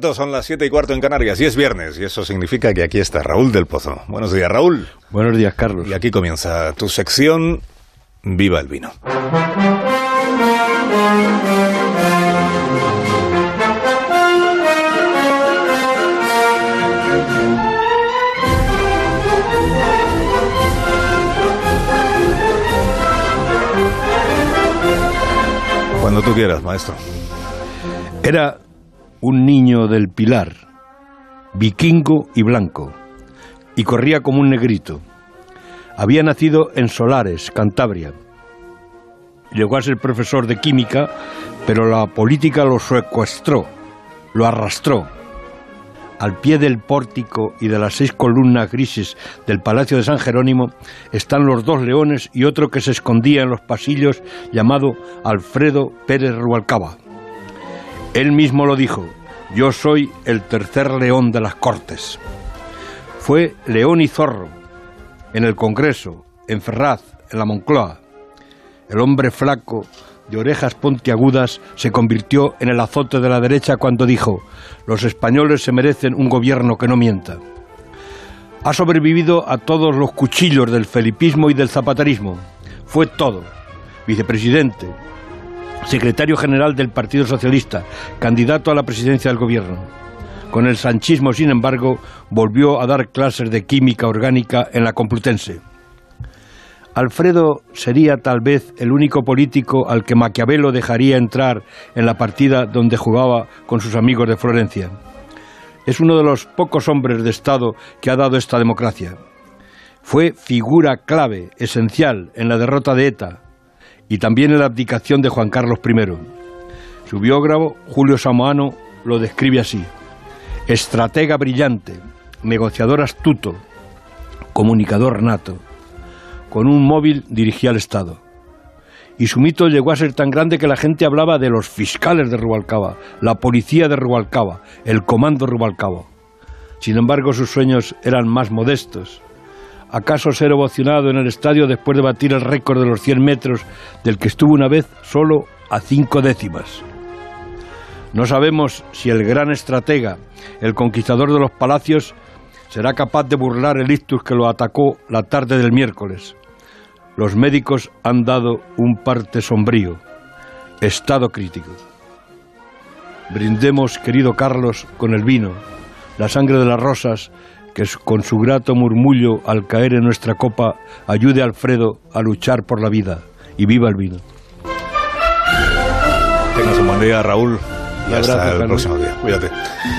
Son las siete y cuarto en Canarias y es viernes y eso significa que aquí está Raúl del Pozo. Buenos días, Raúl. Buenos días, Carlos. Y aquí comienza tu sección Viva el vino. Cuando tú quieras, maestro. Era un niño del Pilar, vikingo y blanco, y corría como un negrito. Había nacido en Solares, Cantabria. Llegó a ser profesor de química, pero la política lo secuestró, lo arrastró. Al pie del pórtico y de las seis columnas grises del Palacio de San Jerónimo están los dos leones y otro que se escondía en los pasillos llamado Alfredo Pérez Rualcaba. Él mismo lo dijo, yo soy el tercer león de las Cortes. Fue león y zorro en el Congreso, en Ferraz, en la Moncloa. El hombre flaco, de orejas puntiagudas, se convirtió en el azote de la derecha cuando dijo, los españoles se merecen un gobierno que no mienta. Ha sobrevivido a todos los cuchillos del felipismo y del zapaterismo. Fue todo. Vicepresidente, secretario general del Partido Socialista, candidato a la presidencia del gobierno. Con el sanchismo, sin embargo, volvió a dar clases de química orgánica en la Complutense. Alfredo sería tal vez el único político al que Maquiavelo dejaría entrar en la partida donde jugaba con sus amigos de Florencia. Es uno de los pocos hombres de Estado que ha dado esta democracia. Fue figura clave, esencial, en la derrota de ETA, y también en la abdicación de Juan Carlos I. Su biógrafo, Julio Samoano, lo describe así. Estratega brillante, negociador astuto, comunicador nato. Con un móvil dirigía al Estado. Y su mito llegó a ser tan grande que la gente hablaba de los fiscales de Rubalcaba, la policía de Rubalcaba, el comando Rubalcaba. Sin embargo, sus sueños eran más modestos ¿Acaso ser ovacionado en el estadio después de batir el récord de los 100 metros del que estuvo una vez solo a cinco décimas? No sabemos si el gran estratega, el conquistador de los palacios, será capaz de burlar el ictus que lo atacó la tarde del miércoles. Los médicos han dado un parte sombrío, estado crítico. Brindemos, querido Carlos, con el vino, la sangre de las rosas que con su grato murmullo al caer en nuestra copa ayude a Alfredo a luchar por la vida y viva el vino. Tengas un buen día, Raúl. Y hasta el próximo día. Cuídate.